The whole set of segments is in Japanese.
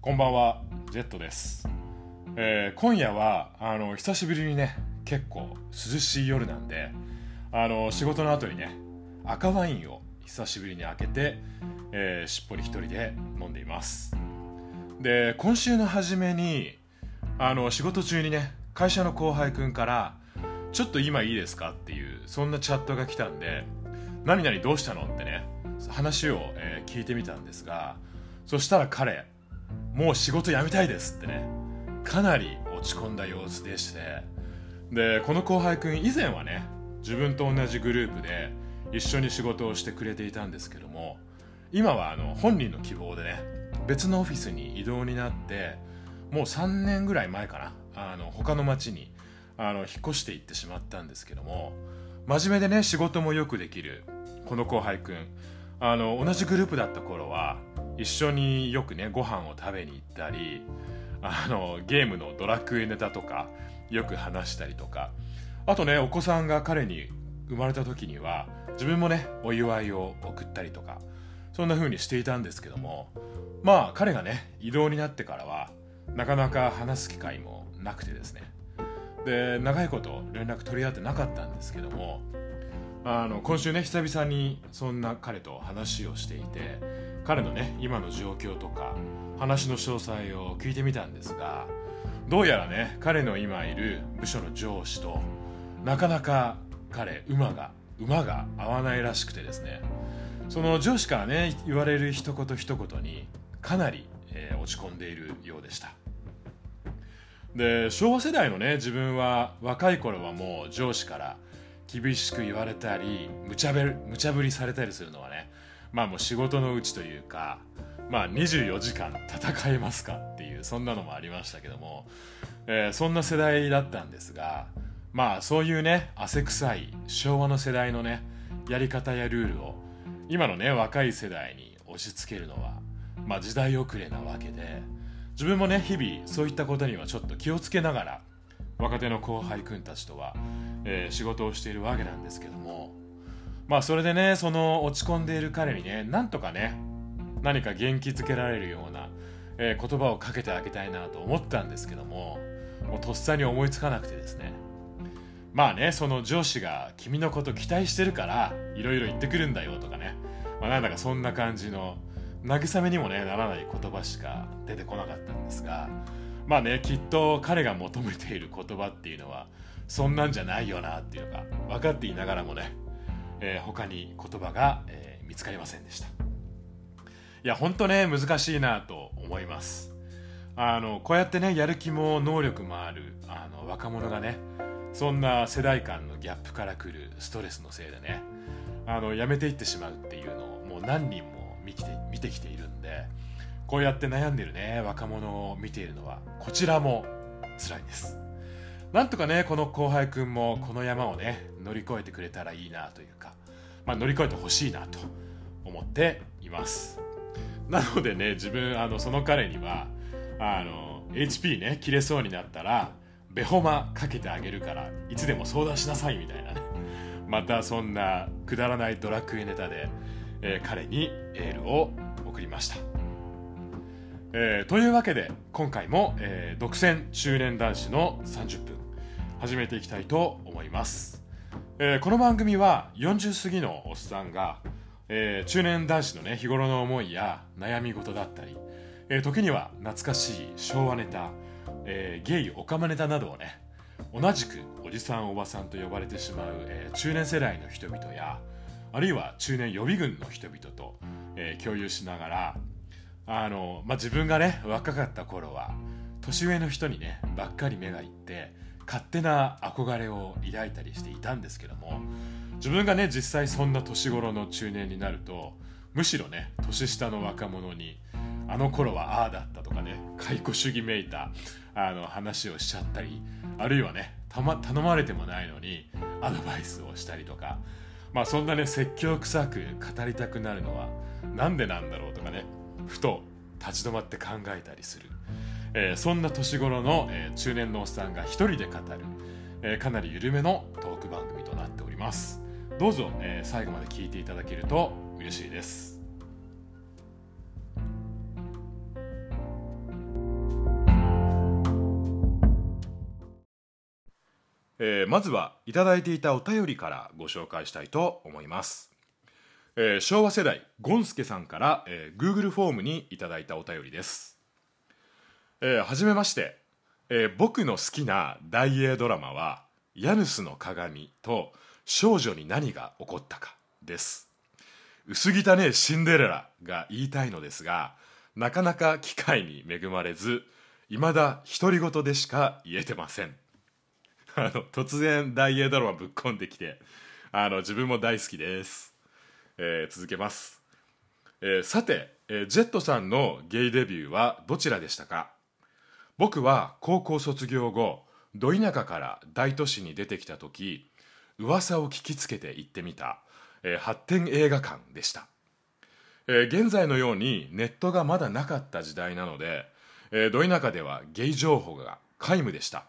こんばんは、ジェットです。えー今夜は、あの、久しぶりにね、結構涼しい夜なんで、あの、仕事の後にね、赤ワインを久しぶりに開けて、えーしっぽり一人で飲んでいます。で、今週の初めに、あの、仕事中にね、会社の後輩くんから、ちょっと今いいですかっていう、そんなチャットが来たんで、何々どうしたのってね、話を、えー聞いてみたんですが、そしたら彼、もう仕事辞めたいですってね。かなり落ち込んだ様子でして。でこの後輩くん以前はね自分と同じグループで一緒に仕事をしてくれていたんですけども今はあの本人の希望でね別のオフィスに移動になってもう3年ぐらい前かなあの他の町にあの引っ越していってしまったんですけども真面目でね仕事もよくできるこの後輩くん。あの同じグループだった頃は一緒によくねご飯を食べに行ったりあのゲームのドラクエネタとかよく話したりとか。あとねお子さんが彼に生まれた時には自分もねお祝いを送ったりとかそんな風にしていたんですけどもまあ彼がね異動になってからはなかなか話す機会もなくてですね。で長いこと連絡取り合ってなかったんですけどもあの今週ね久々にそんな彼と話をしていて彼のね今の状況とか話の詳細を聞いてみたんですがどうやらね彼の今いる部署の上司となかなか彼馬が馬が合わないらしくてですね。その上司からね言われる一言一言にかなり、えー落ち込んでいるようでした。で昭和世代のね自分は若い頃はもう上司から厳しく言われたり無茶ぶり無茶ぶりされたりするのはねまあもう仕事のうちというかまあ24時間戦えますかっていうそんなのもありましたけども、えーそんな世代だったんですがまあそういうね汗臭い昭和の世代のねやり方やルールを今のね若い世代に押し付けるのはまあ時代遅れなわけで自分もね日々そういったことにはちょっと気をつけながら若手の後輩くんたちとは、えー仕事をしているわけなんですけどもまあそれでねその落ち込んでいる彼にねなんとかね何か元気づけられるような、えー言葉をかけてあげたいなと思ったんですけどももうとっさに思いつかなくてですね。まあねその上司が君のこと期待してるからいろいろ言ってくるんだよとかね、まあ、なんだかそんな感じの慰めにもねならない言葉しか出てこなかったんですがまあねきっと彼が求めている言葉っていうのはそんなんじゃないよなっていうのが分かっていながらもね、えー他に言葉が、えー見つかりませんでした。いや本当ね難しいなと思います。あのこうやってねやる気も能力もあるあの若者がねそんな世代間のギャップからくるストレスのせいでねあのやめていってしまうっていうのをもう何人も見て見てきているんでこうやって悩んでるね若者を見ているのはこちらも辛いです。なんとかねこの後輩くんもこの山をね乗り越えてくれたらいいなという、まあ、乗り越えてほしいなと思っています。なのでね 自分あのその彼にはあの HP ね切れそうになったらベホマかけてあげるからいつでも相談しなさいみたいなね。またそんなくだらないドラクエネタで、えー彼にエールを送りました、えーというわけで今回も、えー独占中年男子の30分始めていきたいと思います、えーこの番組は40過ぎのおっさんが、えー中年男子のね日頃の思いや悩み事だったり、えー時には懐かしい昭和ネタ、えゲイオカマネタなどをね同じくおじさんおばさんと呼ばれてしまう、え中年世代の人々やあるいは中年予備軍の人々と、え共有しながらあの、まあ、自分がね若かった頃は年上の人にねばっかり目がいって勝手な憧れを抱いたりしていたんですけども自分がね実際そんな年頃の中年になるとむしろね年下の若者にあの頃はああだったとかね解雇主義めいたあの話をしちゃったりあるいはねた、ま、頼まれてもないのにアドバイスをしたりとかまあそんなね説教臭く語りたくなるのはなんでなんだろうとかねふと立ち止まって考えたりする、えー、そんな年頃の、えー、中年のおっさんが一人で語る、えー、かなり緩めのトーク番組となっております。どうぞ、え最後まで聞いていただけると嬉しいです。えー、まずはいただいていたお便りからご紹介したいと思います、えー、昭和世代ゴンスケさんから、えー、Google フォームにいただいたお便りです。えー、はじめまして、えー、僕の好きな大英ドラマは「ヤヌスの鏡」と「少女に何が起こったか」です。薄汚ねシンデレラが言いたいのですがなかなか機会に恵まれず未だ独り言でしか言えてません。あの突然大英ドラマぶっ込んできてあの自分も大好きです、えー、続けます、えー、さて、えー、ジェットさんのゲイデビューはどちらでしたか？僕は高校卒業後ど田舎から大都市に出てきた時噂を聞きつけて行ってみた、えー、発展映画館でした、えー、現在のようにネットがまだなかった時代なので、えー、ど田舎ではゲイ情報が皆無でした。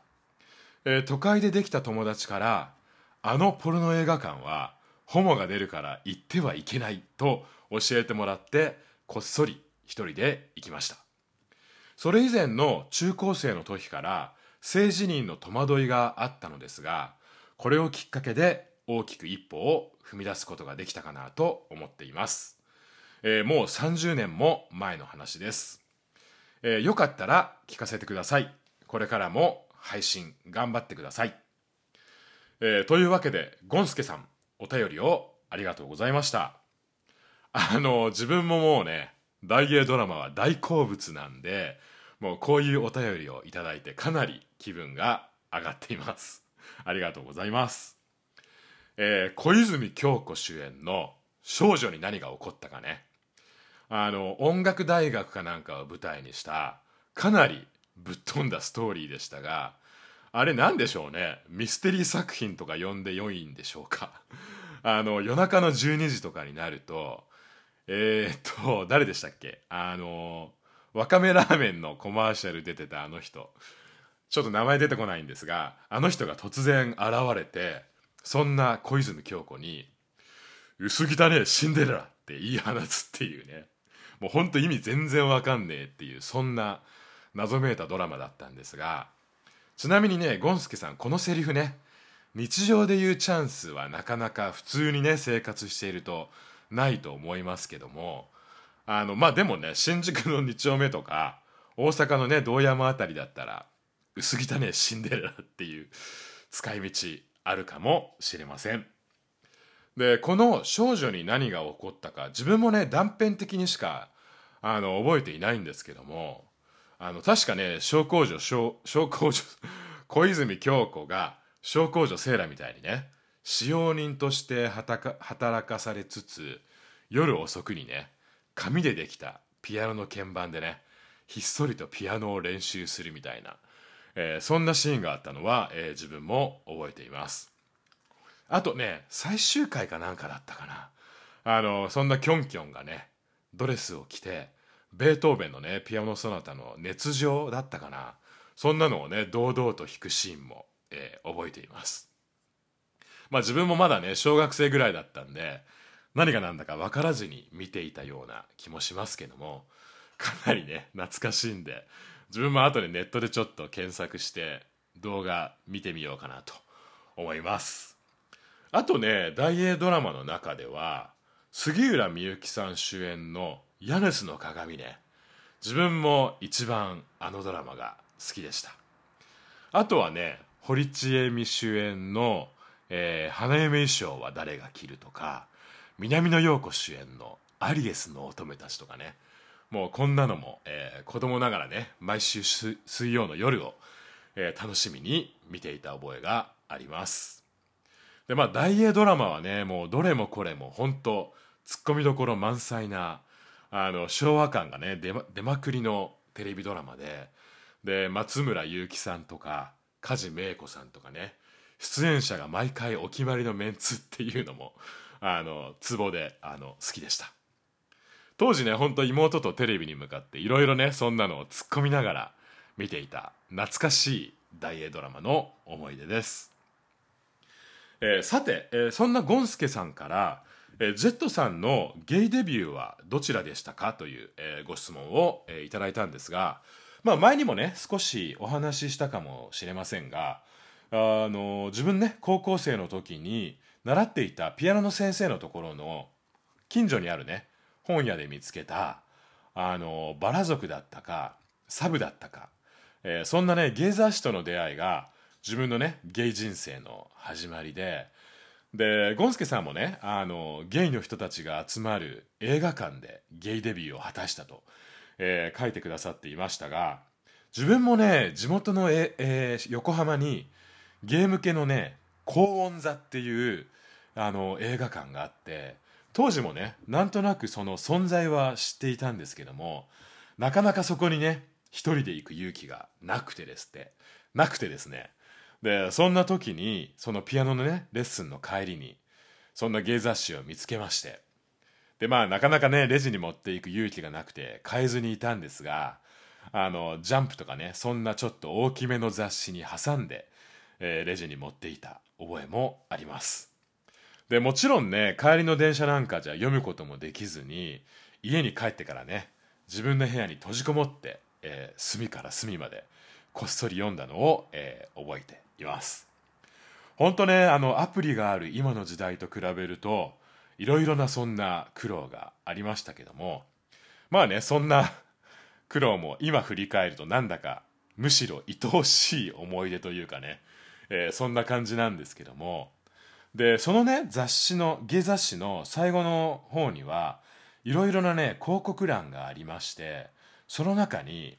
えー、都会でできた友達からあのポルノ映画館はホモが出るから行ってはいけないと教えてもらってこっそり一人で行きました。それ以前の中高生の時から性自認の戸惑いがあったのですがこれをきっかけで大きく一歩を踏み出すことができたかなと思っています、えー、もう30年も前の話です、えー、よかったら聞かせてくださいこれからも配信頑張ってください。えー、というわけで、ゴンスケさん、お便りをありがとうございました。あの、自分ももうね、大芸ドラマは大好物なんで、もうこういうお便りをいただいてかなり気分が上がっています。ありがとうございます。えー、小泉京子主演の少女に何が起こったかね。あの、音楽大学かなんかを舞台にした、かなりぶっ飛んだストーリーでしたがあれ何でしょうねミステリー作品とか呼んで良いんでしょうか あの夜中の12時とかになるとえー、っと誰でしたっけ？あのわかめラーメンのコマーシャル出てたあの人。ちょっと名前出てこないんですがあの人が突然現れてそんな小泉京子に「薄汚ねえシンデレラ」って言い放つっていうね。もうほんと意味全然わかんねえっていうそんな謎めいたドラマだったんですがちなみにねゴンスケさんこのセリフね日常で言うチャンスはなかなか普通にね生活しているとないと思いますけどもあのまあでもね新宿の2丁目とか大阪のね堂山辺りだったら薄汚ねシンデレラっていう使い道あるかもしれません。でこの少女に何が起こったか自分もね断片的にしかあの覚えていないんですけどもあの確かね小公女小小公女 小泉京子が小公女セーラみたいにね使用人として働かされつつ夜遅くにね紙でできたピアノの鍵盤でねひっそりとピアノを練習するみたいな、えー、そんなシーンがあったのは、えー、自分も覚えています。あとね最終回かなんかだったかな。あのそんなキョンキョンがねドレスを着てベートーベンのねピアノソナタの熱情だったかな。そんなのをね堂々と弾くシーンも、えー、覚えています。まあ自分もまだね小学生ぐらいだったんで何が何だか分からずに見ていたような気もしますけどもかなりね懐かしいんで自分も後でネットでちょっと検索して動画見てみようかなと思います。あとね大英ドラマの中では杉浦みゆきさん主演のヤヌスの鏡ね自分も一番あのドラマが好きでした。あとはね堀ちえみ主演の、えー、花嫁衣装は誰が着るとか南野陽子主演のアリエスの乙女たちとかね。もうこんなのも、えー、子供ながらね毎週水曜の夜を、えー、楽しみに見ていた覚えがあります。でまあ大英ドラマはねもうどれもこれも本当ツッコミどころ満載なあの昭和感がね出ま出まくりのテレビドラマでで松村雄樹さんとか梶芽衣子さんとかね出演者が毎回お決まりのメンツっていうのもあのツボであの好きでした。当時ねほんと妹とテレビに向かっていろいろねそんなのを突っ込みながら見ていた懐かしい大英ドラマの思い出です、えー、さて、えー、そんなゴンスケさんからえー、Z さんのゲイデビューはどちらでしたか？という、えー、ご質問を、えー、いただいたんですが、まあ、前にもね少しお話ししたかもしれませんがあの自分ね高校生の時に習っていたピアノの先生のところの近所にあるね本屋で見つけたあのバラ族だったかサブだったか、えー、そんなねゲイ雑誌との出会いが自分のねゲイ人生の始まりででゴンスケさんもねあのゲイの人たちが集まる映画館でゲイデビューを果たしたと、えー、書いてくださっていましたが自分もね地元のえ、えー、横浜にゲーム系のね高音座っていうあの映画館があって当時もねなんとなくその存在は知っていたんですけどもなかなかそこにね一人で行く勇気がなくてですってなくてですね。でそんな時にそのピアノのねレッスンの帰りにそんな芸雑誌を見つけましてでまあなかなかねレジに持っていく勇気がなくて買えずにいたんですがあのジャンプとかねそんなちょっと大きめの雑誌に挟んで、えー、レジに持っていた。覚えもあります。でもちろんね帰りの電車なんかじゃ読むこともできずに家に帰ってからね自分の部屋に閉じこもって、えー、隅から隅までこっそり読んだのを、えー、覚えています。本当ねあのアプリがある今の時代と比べるといろいろなそんな苦労がありましたけどもまあねそんな 苦労も今振り返るとなんだかむしろ愛おしい思い出というかね、えー、そんな感じなんですけども。でそのね雑誌の芸雑誌の最後の方にはいろいろなね広告欄がありましてその中に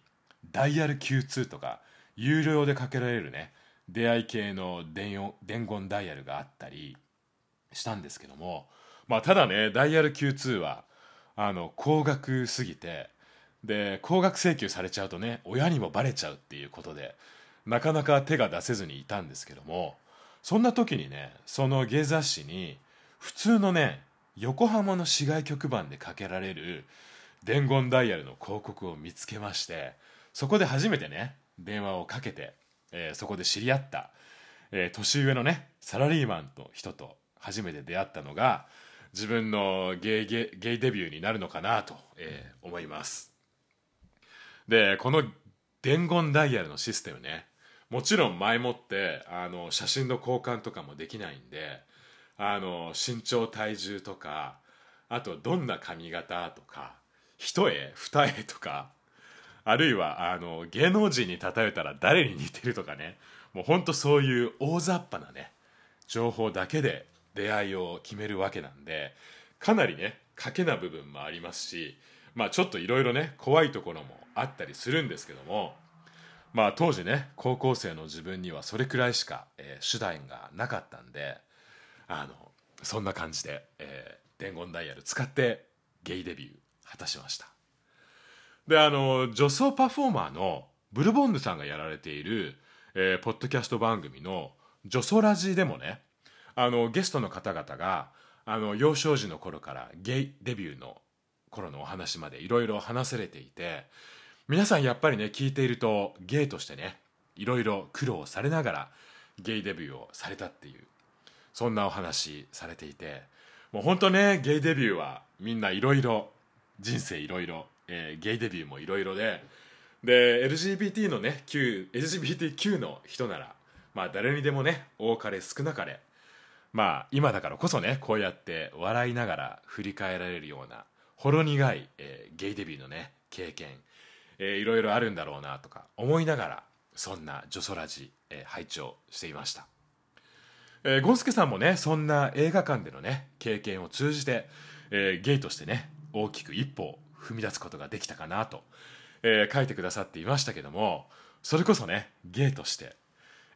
ダイヤル Q2 とか有料でかけられるね出会い系の伝伝言ダイヤルがあったりしたんですけども。まあただねダイヤル Q2 はあの高額すぎてで高額請求されちゃうとね親にもバレちゃうっていうことでなかなか手が出せずにいたんですけどもそんな時にねその芸雑誌に普通のね横浜の市外局番でかけられる伝言ダイヤルの広告を見つけましてそこで初めてね電話をかけて、えー、そこで知り合った、えー、年上のねサラリーマンの人と初めて出会ったのが自分のゲイゲイデビューになるのかなと、えー、思います。でこの伝言ダイヤルのシステムねもちろん前もってあの写真の交換とかもできないんであの身長体重とかあとどんな髪型とか一重二重とかあるいはあの芸能人に例えたら誰に似てるとかねもうほんとそういう大雑把なね情報だけで出会いを決めるわけなんでかなりね賭けな部分もありますしまあちょっといろいろね怖いところもあったりするんですけどもまあ当時ね高校生の自分にはそれくらいしか、えー、手段がなかったんであのそんな感じで、えー、伝言ダイヤル使ってゲイデビュー果たしました。であの女装パフォーマーのブルボンヌさんがやられている、えー、ポッドキャスト番組の「女装ラジ」でもねあのゲストの方々があの幼少時の頃からゲイデビューの頃のお話までいろいろ話されていて皆さんやっぱりね聞いているとゲイとしてねいろいろ苦労されながらゲイデビューをされたっていうそんなお話されていてもう本当ねゲイデビューはみんないろいろ人生いろいろゲイデビューもいろいろでで LGBT のね Q LGBTQ の人ならまあ誰にでもね多かれ少なかれまあ今だからこそねこうやって笑いながら振り返られるようなほろ苦い、えー、ゲイデビューのね経験えー、いろいろあるんだろうなとか思いながらそんなジョソラジ、えー、拝聴していました、えー、ゴンスケさんもねそんな映画館でのね経験を通じて、えー、ゲイとしてね大きく一歩踏み出すことができたかなと、えー、書いてくださっていましたけどもそれこそねゲイとして、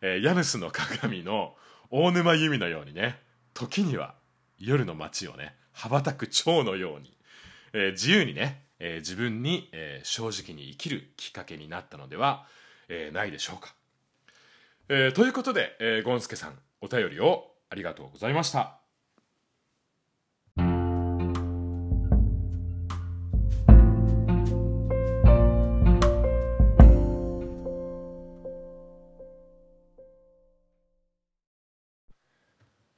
えー、ヤヌスの鏡の大沼由美のようにね時には夜の街をね羽ばたく蝶のように、えー、自由にねえー、自分に、えー、正直に生きるきっかけになったのでは、えー、ないでしょうか。えー、ということで、えー、ゴンスケさんお便りをありがとうございました。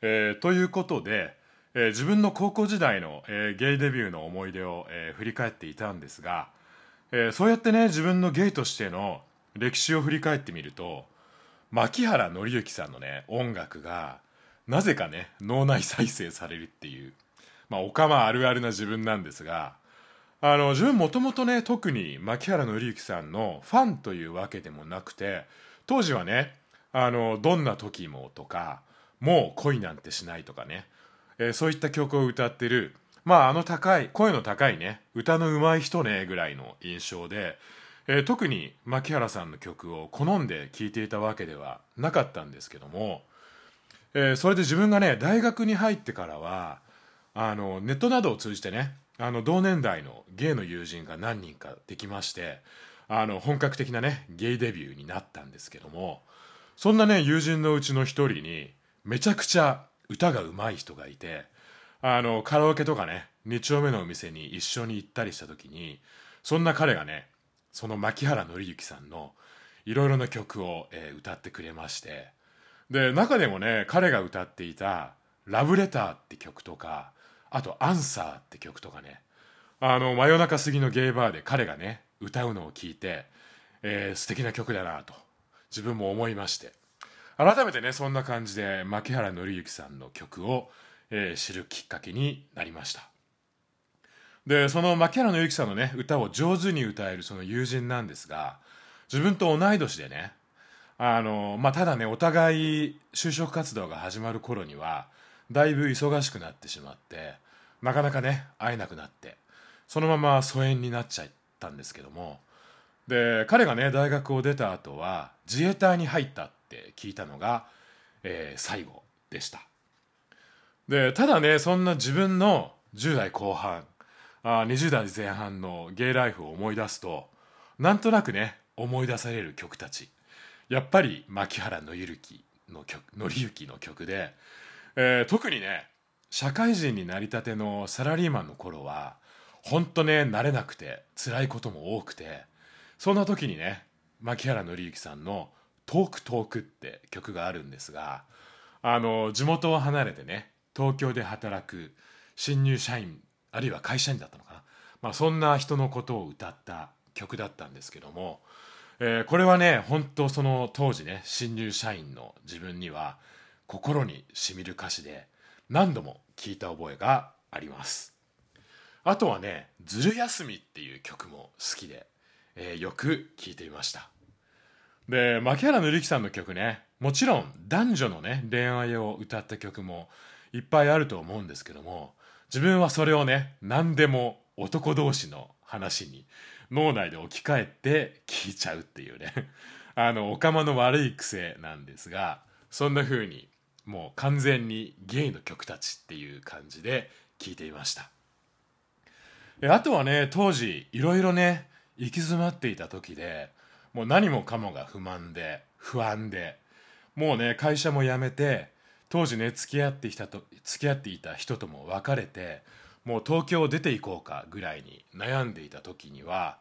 えー、ということで、えー、自分の高校時代の、えー、ゲイデビューの思い出を、えー、振り返っていたんですが、えそうやってね自分のゲイとしての歴史を振り返ってみると牧原紀之さんのね音楽がなぜかね脳内再生されるっていうまあおかまあるあるな自分なんですがあの自分もともとね特に牧原紀之さんのファンというわけでもなくて当時はねあのどんな時もとかもう恋なんてしないとかね、えー、そういった曲を歌ってるまああの高い声の高いね歌の上手い人ねぐらいの印象で、えー、特に牧原さんの曲を好んで聴いていたわけではなかったんですけども、えー、それで自分がね大学に入ってからはあのネットなどを通じてねあの同年代のゲイの友人が何人かできましてあの本格的なねゲイデビューになったんですけどもそんなね友人のうちの一人にめちゃくちゃ歌が上手い人がいてあのカラオケとかね2丁目のお店に一緒に行ったりした時にそんな彼がねその牧原紀之さんのいろいろな曲を、えー、歌ってくれましてで中でもね彼が歌っていた「ラブレター」って曲とかあと「アンサー」って曲とかねあの真夜中過ぎのゲイバーで彼がね歌うのを聞いて、えー、素敵な曲だなと自分も思いまして。改めてねそんな感じで牧原紀之さんの曲を、えー、知るきっかけになりました。でその牧原紀之さんのね歌を上手に歌えるその友人なんですが自分と同い年でねあのまあただねお互い就職活動が始まる頃にはだいぶ忙しくなってしまってなかなかね会えなくなってそのまま疎遠になっちゃったんですけどもで彼がね大学を出た後は自衛隊に入ったって聞いたのが、えー、最後でした。でただねそんな自分の10代後半あ20代前半のゲイライフを思い出すとなんとなくね思い出される曲たち。やっぱり牧原紀之の曲紀之の曲で、えー、特にね社会人になりたてのサラリーマンの頃はほんとね慣れなくて辛いことも多くてそんな時にね牧原紀之さんの「トークトーク」って曲があるんですがあの地元を離れてね東京で働く新入社員あるいは会社員だったのかな、まあ、そんな人のことを歌った曲だったんですけども、えー、これはね本当その当時ね新入社員の自分には心にしみる歌詞で何度も聴いた覚えがあります。あとはね「ずる休み」っていう曲も好きで、えー、よく聴いていました。で牧原紀之さんの曲ね。もちろん男女のね恋愛を歌った曲もいっぱいあると思うんですけども自分はそれをね何でも男同士の話に脳内で置き換えて聞いちゃうっていうね。あのおかまの悪い癖なんですがそんな風にもう完全にゲイの曲たちっていう感じで聴いていました。あとはね当時いろいろね行き詰まっていた時でもう何もかもが不満で不安で。もうね会社も辞めて当時ね付き合ってきたと付き合っていた人とも別れてもう東京を出ていこうかぐらいに悩んでいた時には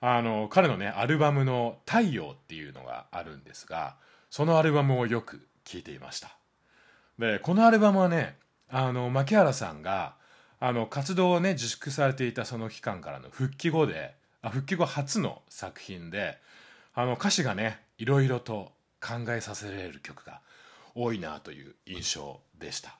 あの彼のねアルバムの「太陽」っていうのがあるんですがそのアルバムをよく聴いていました。でこのアルバムはねあの牧原さんがあの活動をね自粛されていたその期間からの復帰後であ復帰後初の作品であの歌詞がねいろいろと考えさせられる曲が多いなという印象でした。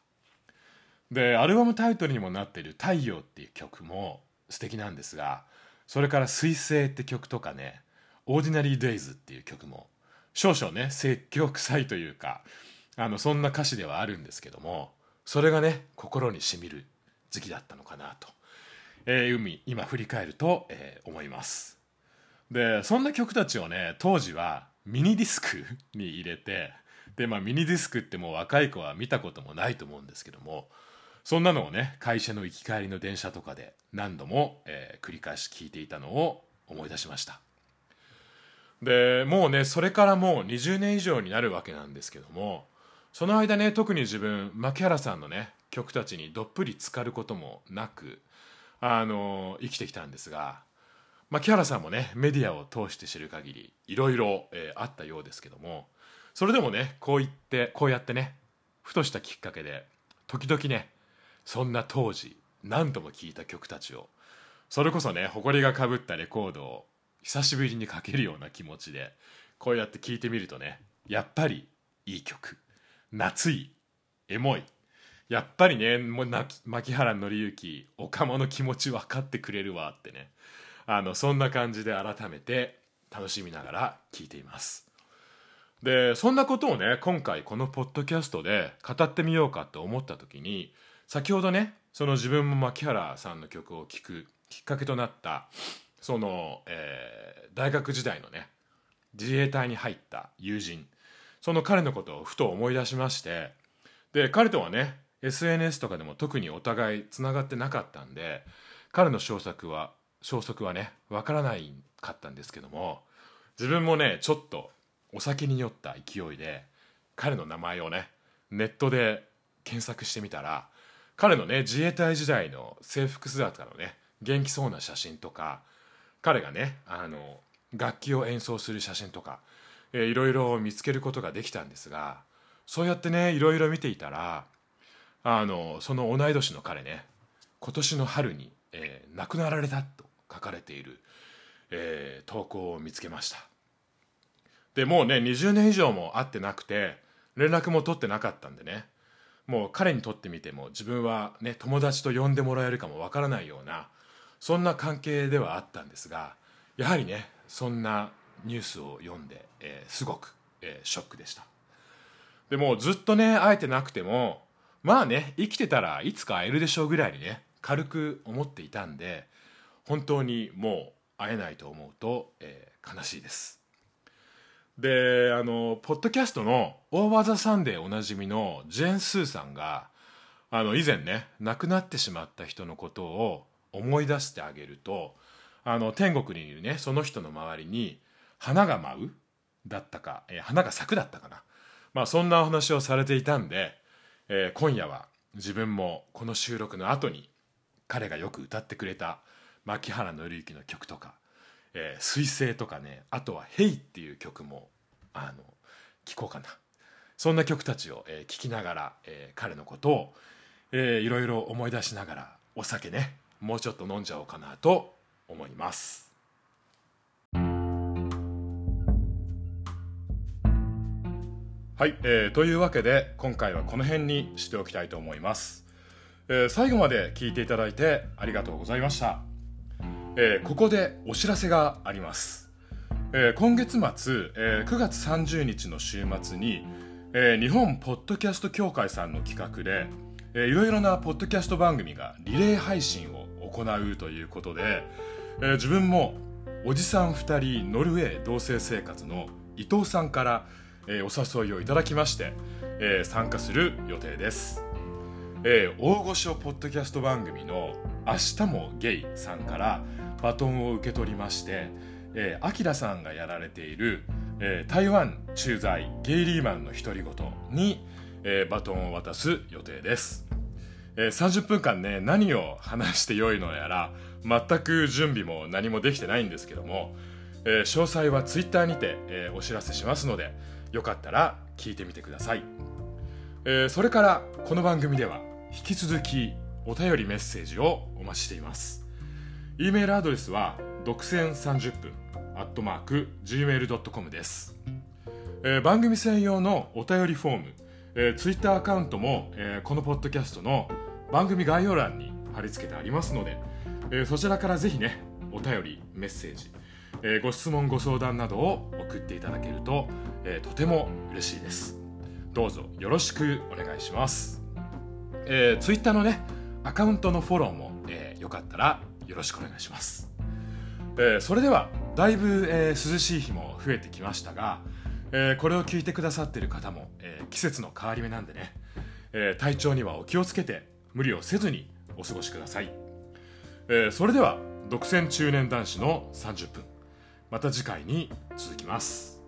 でアルバムタイトルにもなっている「太陽」っていう曲も素敵なんですがそれから「彗星」って曲とかね「オーディナリー・デイズ」っていう曲も少々ね説教臭いというかあのそんな歌詞ではあるんですけどもそれがね心にしみる時期だったのかなと、えー、海今振り返ると、えー、思います。でそんな曲たちをね当時はミニディスク に入れてでまあミニディスクってもう若い子は見たこともないと思うんですけどもそんなのをね会社の行き帰りの電車とかで何度も、えー、繰り返し聞いていたのを思い出しました。でもうねそれからもう20年以上になるわけなんですけどもその間ね特に自分牧原さんのね曲たちにどっぷり浸かることもなくあの生きてきたんですが牧原さんもねメディアを通して知る限りいろいろ、あったようですけどもそれでもねこう言ってこうやってねふとしたきっかけで時々ねそんな当時何度も聴いた曲たちをそれこそね埃がかぶったレコードを久しぶりにかけるような気持ちでこうやって聴いてみるとねやっぱりいい曲。夏いエモい。やっぱりねもう牧原紀之岡間の気持ち分かってくれるわってねあのそんな感じで改めて楽しみながら聴いています。でそんなことをね今回このポッドキャストで語ってみようかと思った時に先ほどねその自分も牧原さんの曲を聴くきっかけとなったその、えー、大学時代のね自衛隊に入った友人その彼のことをふと思い出しましてで彼とはね SNS とかでも特にお互いつながってなかったんで彼の消息は消息はね分からないかったんですけども自分もねちょっとお酒に酔った勢いで彼の名前をねネットで検索してみたら彼のね自衛隊時代の制服姿のね元気そうな写真とか彼がねあの楽器を演奏する写真とか、えー、いろいろ見つけることができたんですがそうやってねいろいろ見ていたらあのその同い年の彼ね今年の春に、えー、亡くなられたと書かれている、えー、投稿を見つけました。でもうね20年以上も会ってなくて連絡も取ってなかったんでねもう彼にとってみても自分はね友達と呼んでもらえるかもわからないようなそんな関係ではあったんですがやはりねそんなニュースを読んで、えー、すごく、えー、ショックでした。でもずっとね会えてなくてもまあね生きてたらいつか会えるでしょうぐらいにね軽く思っていたんで本当にもう会えないと思うと、えー、悲しいです。であのポッドキャストの「Over The Sun」でおなじみのジェーン・スーさんがあの以前ね亡くなってしまった人のことを思い出してあげるとあの天国にいるねその人の周りに花が舞うだったか、えー、花が咲くだったかな。まあそんなお話をされていたんでえー、今夜は自分もこの収録の後に彼がよく歌ってくれた牧原紀之の曲とか「えー、彗星」とかねあとは「ヘイ」っていう曲もあの聴こうかな。そんな曲たちを、えー、きながら、えー、彼のことを、えー、いろいろ思い出しながらお酒ねもうちょっと飲んじゃおうかなと思います。はい、えー、というわけで今回はこの辺にしておきたいと思います、えー、最後まで聞いていただいてありがとうございました、えー、ここでお知らせがあります、えー、今月末、えー、9月30日の週末に、えー、日本ポッドキャスト協会さんの企画で、えー、いろいろなポッドキャスト番組がリレー配信を行うということで、えー、自分もおじさん2人ノルウェー同棲生活の伊藤さんからえー、お誘いをいただきまして、えー、参加する予定です、えー、大御所ポッドキャスト番組の「明日もゲイ」さんからバトンを受け取りましてえー、アキラさんがやられている、えー、台湾駐在ゲイリーマンの独り言に、えー、バトンを渡す予定です、えー、30分間ね何を話してよいのやら全く準備も何もできてないんですけども、えー、詳細はツイッターにて、えー、お知らせしますのでよかったら聞いてみてください、えー、それからこの番組では引き続きお便りメッセージをお待ちしています。e メールアドレスは独占30分アットマーク gmail.com です、えー、番組専用のお便りフォーム、えー、ツイッターアカウントも、えー、このポッドキャストの番組概要欄に貼り付けてありますので、えー、そちらからぜひねお便りメッセージえー、ご質問ご相談などを送っていただけると、えー、とても嬉しいです。どうぞよろしくお願いします、えー、ツイッターのねアカウントのフォローも、えー、よかったらよろしくお願いします、えー、それではだいぶ、えー、涼しい日も増えてきましたが、えー、これを聞いてくださっている方も、えー、季節の変わり目なんでね、えー、体調にはお気をつけて無理をせずにお過ごしください、えー、それでは独占中年男子の30分また次回に続きます。